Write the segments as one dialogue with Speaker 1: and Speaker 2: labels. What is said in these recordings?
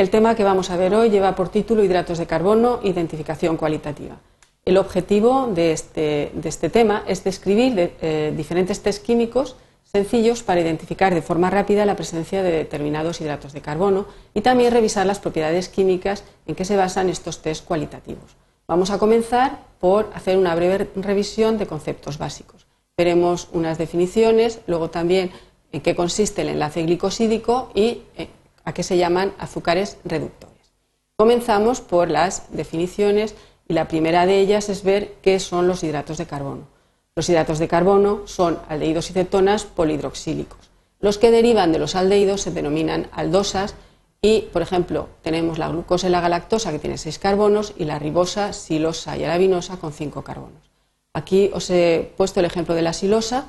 Speaker 1: El tema que vamos a ver hoy lleva por título Hidratos de carbono, identificación cualitativa. El objetivo de este, este tema es describir eh, diferentes test químicos sencillos para identificar de forma rápida la presencia de determinados hidratos de carbono y también revisar las propiedades químicas en que se basan estos test cualitativos. Vamos a comenzar por hacer una breve revisión de conceptos básicos. Veremos unas definiciones, luego también en qué consiste el enlace glicosídico y eh, a qué se llaman azúcares reductores. Comenzamos por las definiciones y la primera de ellas es ver qué son los hidratos de carbono. Los hidratos de carbono son aldehídos y cetonas polihidroxílicos. Los que derivan de los aldehídos se denominan aldosas y, por ejemplo, tenemos la glucosa y la galactosa que tiene seis carbonos y la ribosa, silosa y arabinosa con cinco carbonos. Aquí os he puesto el ejemplo de la silosa,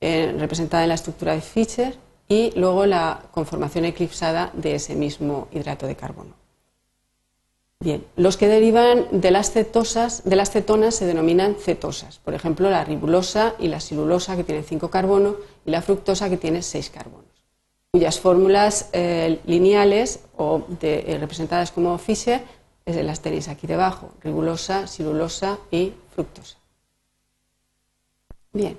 Speaker 1: eh, representada en la estructura de Fischer, y luego la conformación eclipsada de ese mismo hidrato de carbono. Bien, los que derivan de las cetosas, de las cetonas se denominan cetosas, por ejemplo, la ribulosa y la silulosa que tienen cinco carbonos y la fructosa que tiene seis carbonos, cuyas fórmulas eh, lineales o eh, representadas como Fischer las tenéis aquí debajo, ribulosa, silulosa y fructosa. Bien.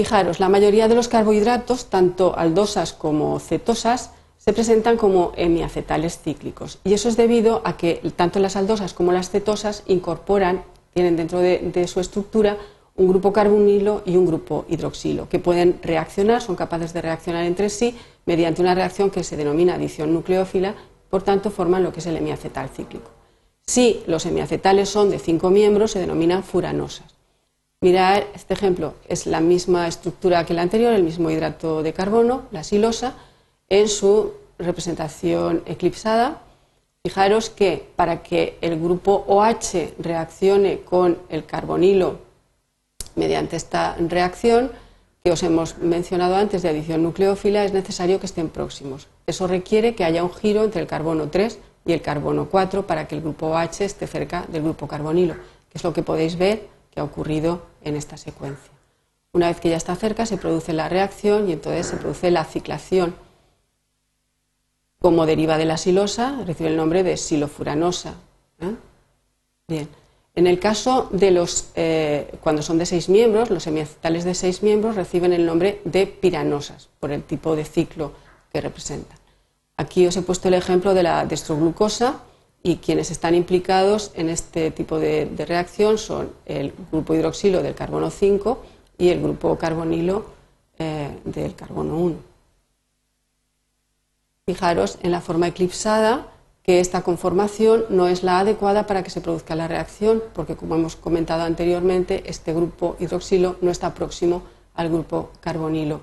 Speaker 1: Fijaros, la mayoría de los carbohidratos, tanto aldosas como cetosas, se presentan como hemiacetales cíclicos. Y eso es debido a que tanto las aldosas como las cetosas incorporan, tienen dentro de, su estructura un grupo carbonilo y un grupo hidroxilo, que pueden reaccionar, son capaces de reaccionar entre sí mediante una reacción que se denomina adición nucleófila, por tanto forman lo que es el hemiacetal cíclico. Si los hemiacetales son de cinco miembros, se denominan furanosas. Mirad este ejemplo, es la misma estructura que el anterior, el mismo hidrato de carbono, la silosa, en su representación eclipsada. Fijaros que para que el grupo OH reaccione con el carbonilo mediante esta reacción que os hemos mencionado antes de adición nucleófila, es necesario que estén próximos. Eso requiere que haya un giro entre el carbono 3 y el carbono 4 para que el grupo OH esté cerca del grupo carbonilo, que es lo que podéis ver que ha ocurrido en esta secuencia. Una vez que ya está cerca, se produce la reacción y entonces se produce la ciclación. Como deriva de la silosa, recibe el nombre de silofuranosa. Bien. En el caso de los, eh, cuando son de seis miembros, los hemiacetales de seis miembros reciben el nombre de piranosas, por el tipo de ciclo que representan. Aquí os he puesto el ejemplo de la destroglucosa, y quienes están implicados en este tipo de, reacción son el grupo hidroxilo del carbono 5 y el grupo carbonilo eh, del carbono 1. Fijaros en la forma eclipsada que esta conformación no es la adecuada para que se produzca la reacción, porque como hemos comentado anteriormente, este grupo hidroxilo no está próximo al grupo carbonilo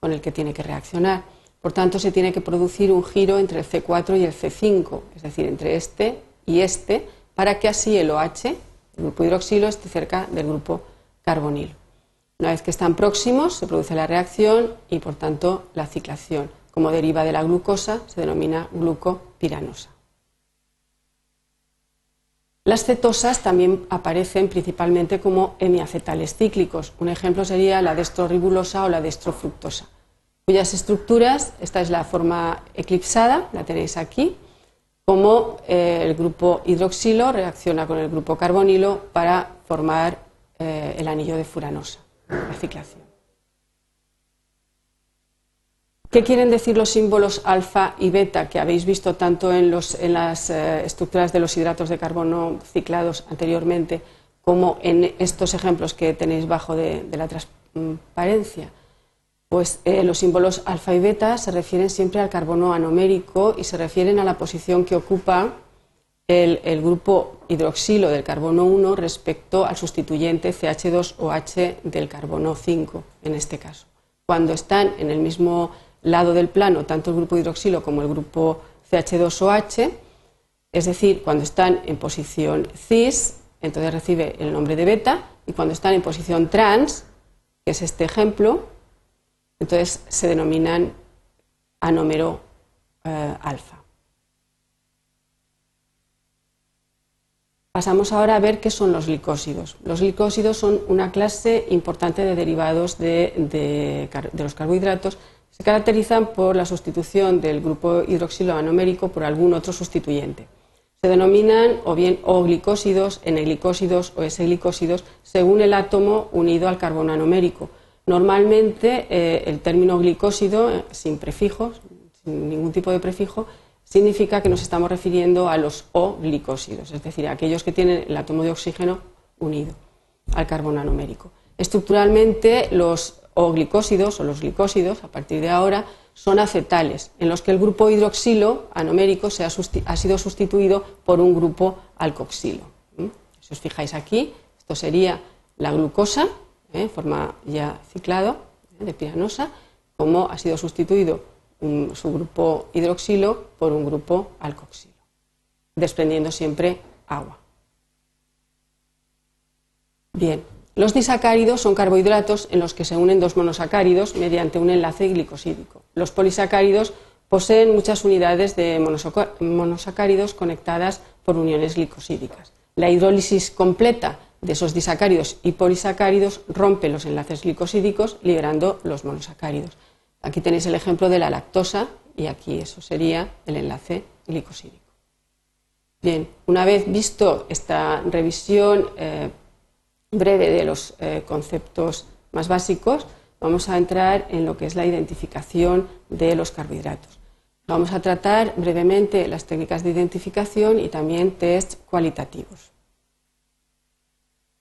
Speaker 1: con el que tiene que reaccionar. Por tanto, se tiene que producir un giro entre el C4 y el C5, es decir, entre este y este, para que así el OH, el grupo hidroxilo, esté cerca del grupo carbonilo. Una vez que están próximos, se produce la reacción y, por tanto, la ciclación. Como deriva de la glucosa, se denomina glucopiranosa. Las cetosas también aparecen principalmente como hemiacetales cíclicos. Un ejemplo sería la destroribulosa o la destrofructosa cuyas estructuras, esta es la forma eclipsada, la tenéis aquí, como eh, el grupo hidroxilo reacciona con el grupo carbonilo para formar eh, el anillo de furanosa, la ciclación. ¿Qué quieren decir los símbolos alfa y beta que habéis visto tanto en, las eh, estructuras de los hidratos de carbono ciclados anteriormente como en estos ejemplos que tenéis bajo de la transparencia? Pues eh, los símbolos alfa y beta se refieren siempre al carbono anomérico y se refieren a la posición que ocupa el, grupo hidroxilo del carbono 1 respecto al sustituyente CH2OH del carbono 5, en este caso. Cuando están en el mismo lado del plano, tanto el grupo hidroxilo como el grupo CH2OH, es decir, cuando están en posición cis, entonces recibe el nombre de beta, y cuando están en posición trans, que es este ejemplo, entonces se denominan anómero eh, alfa. Pasamos ahora a ver qué son los glicósidos. Los glicósidos son una clase importante de derivados de, los carbohidratos, Se caracterizan por la sustitución del grupo hidroxilo anomérico por algún otro sustituyente. Se denominan o bien O-glicósidos, N-glicósidos o S-glicósidos según el átomo unido al carbono anomérico. Normalmente eh, el término glicósido, eh, sin prefijos, sin ningún tipo de prefijo, significa que nos estamos refiriendo a los O-glicósidos, es decir, a aquellos que tienen el átomo de oxígeno unido al carbono anomérico. Estructuralmente, los O-glicósidos o los glicósidos, a partir de ahora, son acetales, en los que el grupo hidroxilo anomérico se ha, sido sustituido por un grupo alcoxilo. Si os fijáis aquí, esto sería la glucosa. En forma ya ciclado, ¿eh? de piranosa, como ha sido sustituido su grupo hidroxilo por un grupo alcoxilo, desprendiendo siempre agua. Bien, los disacáridos son carbohidratos en los que se unen dos monosacáridos mediante un enlace glicosídico. Los polisacáridos poseen muchas unidades de monosacáridos conectadas por uniones glicosídicas. La hidrólisis completa de esos disacáridos y polisacáridos rompe los enlaces glicosídicos liberando los monosacáridos. Aquí tenéis el ejemplo de la lactosa y aquí eso sería el enlace glicosídico. Bien, una vez visto esta revisión eh, breve de los eh, conceptos más básicos, vamos a entrar en lo que es la identificación de los carbohidratos. Vamos a tratar brevemente las técnicas de identificación y también test cualitativos.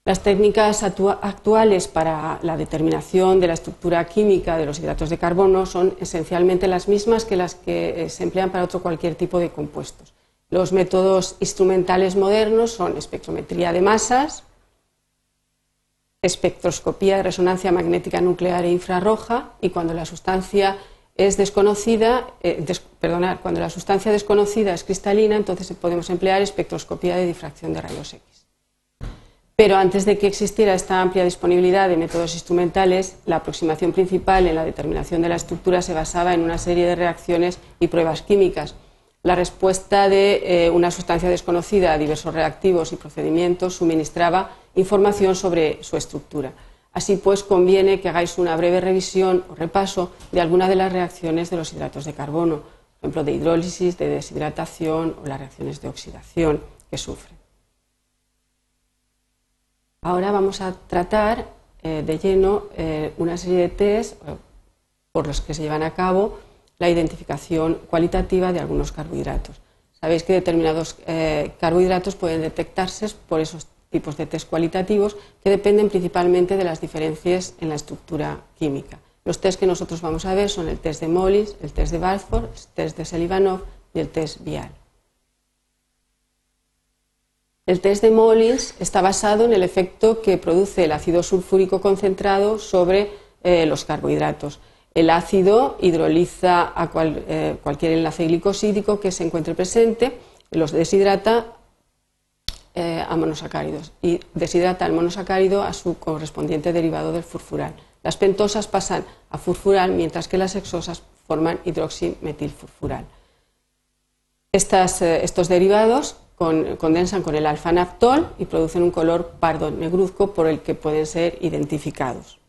Speaker 1: Las técnicas actuales para la determinación de la estructura química de los hidratos de carbono son esencialmente las mismas que las que eh, se emplean para otro cualquier tipo de compuestos. Los métodos instrumentales modernos son espectrometría de masas, espectroscopía de resonancia magnética nuclear e infrarroja y cuando la sustancia es desconocida, eh, cuando la sustancia desconocida es cristalina, entonces podemos emplear espectroscopía de difracción de rayos X. Pero antes de que existiera esta amplia disponibilidad de métodos instrumentales, la aproximación principal en la determinación de la estructura se basaba en una serie de reacciones y pruebas químicas. La respuesta de eh, una sustancia desconocida a diversos reactivos y procedimientos suministraba información sobre su estructura. Así pues, conviene que hagáis una breve revisión o repaso de alguna de las reacciones de los hidratos de carbono, por ejemplo, de hidrólisis, de deshidratación o las reacciones de oxidación que sufren. Ahora vamos a tratar eh, de lleno eh, una serie de test eh, por los que se llevan a cabo la identificación cualitativa de algunos carbohidratos. Sabéis que determinados carbohidratos pueden detectarse por esos tipos de test cualitativos que dependen principalmente de las diferencias en la estructura química. Los test que nosotros vamos a ver son el test de Mollis, el test de Balfour, el test de Selivanov y el test Vial. El test de Mollins está basado en el efecto que produce el ácido sulfúrico concentrado sobre eh, los carbohidratos. El ácido hidroliza a eh, cualquier enlace glicosídico que se encuentre presente, los deshidrata eh, a monosacáridos y deshidrata el monosacárido a su correspondiente derivado del furfural. Las pentosas pasan a furfural mientras que las hexosas forman hidroximetilfurfural. estos derivados condensan con el alfa-naftol y producen un color pardo negruzco por el que pueden ser identificados.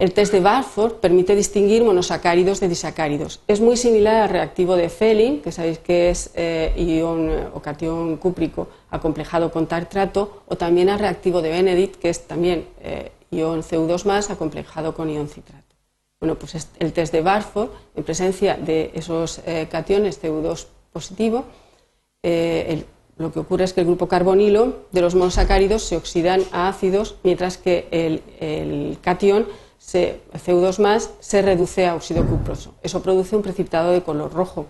Speaker 1: El test de Balfour permite distinguir monosacáridos de disacáridos. Es muy similar al reactivo de Felling, que sabéis que es eh, ion o cation cúprico acomplejado con tartrato, o también al reactivo de Benedict, que es también eh, ion CO2 acomplejado con ion citrato. Bueno, pues el test de Balfour, en presencia de esos eh, cationes CO2 positivo, eh, lo que ocurre es que el grupo carbonilo de los monosacáridos se oxidan a ácidos, mientras que el, cation CO2 se reduce a óxido cuproso. Eso produce un precipitado de color rojo.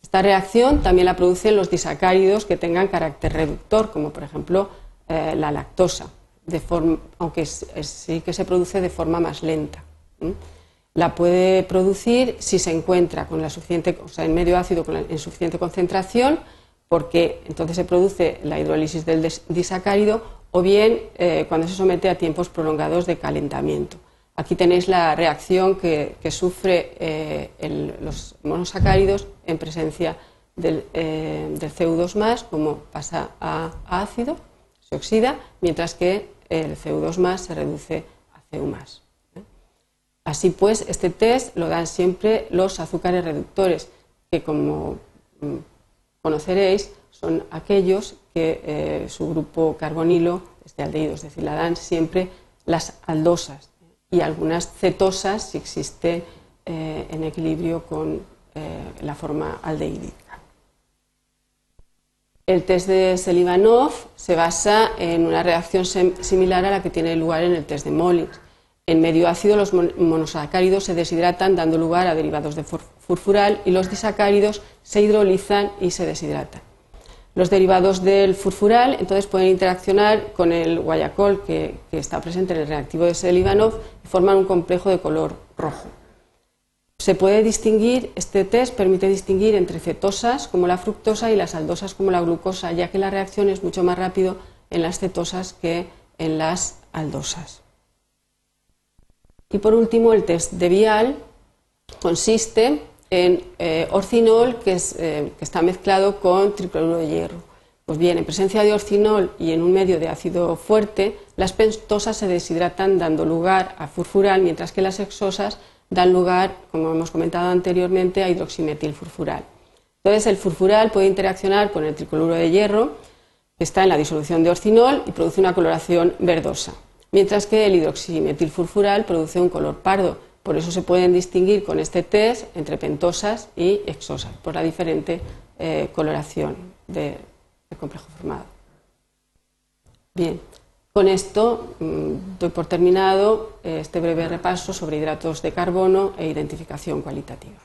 Speaker 1: Esta reacción también la producen los disacáridos que tengan carácter reductor, como por ejemplo eh, la lactosa, aunque sí que se produce de forma más lenta la puede producir si se encuentra con la suficiente, o sea, en medio ácido en suficiente concentración, porque entonces se produce la hidrólisis del disacárido, o bien eh, cuando se somete a tiempos prolongados de calentamiento. Aquí tenéis la reacción que, sufre eh, los monosacáridos en presencia del, eh, CO2, como pasa a, a, ácido, se oxida, mientras que el CO2 se reduce a CO. Así pues, este test lo dan siempre los azúcares reductores, que como mm, conoceréis son aquellos que eh, su grupo carbonilo es de aldehído, es decir, la dan siempre las aldosas y algunas cetosas si existe eh, en equilibrio con eh, la forma aldehídica. El test de Selivanov se basa en una reacción similar a la que tiene lugar en el test de Mollins. En medio ácido los monosacáridos se deshidratan dando lugar a derivados de furfural y los disacáridos se hidrolizan y se deshidratan. Los derivados del furfural entonces pueden interaccionar con el guayacol que, está presente en el reactivo de Selivanov y forman un complejo de color rojo. Se puede distinguir, este test permite distinguir entre cetosas como la fructosa y las aldosas como la glucosa, ya que la reacción es mucho más rápido en las cetosas que en las aldosas. Y por último, el test de Vial consiste en eh, orcinol que, eh, que, está mezclado con tricloruro de hierro. Pues bien, en presencia de orcinol y en un medio de ácido fuerte, las pentosas se deshidratan dando lugar a furfural, mientras que las hexosas dan lugar, como hemos comentado anteriormente, a hidroximetilfurfural. Entonces, el furfural puede interaccionar con el tricloruro de hierro, que está en la disolución de orcinol, y produce una coloración verdosa mientras que el hidroximetilfurfural produce un color pardo. Por eso se pueden distinguir con este test entre pentosas y exosas, por la diferente eh, coloración del complejo formado. Bien, con esto mm, doy por terminado este breve repaso sobre hidratos de carbono e identificación cualitativa.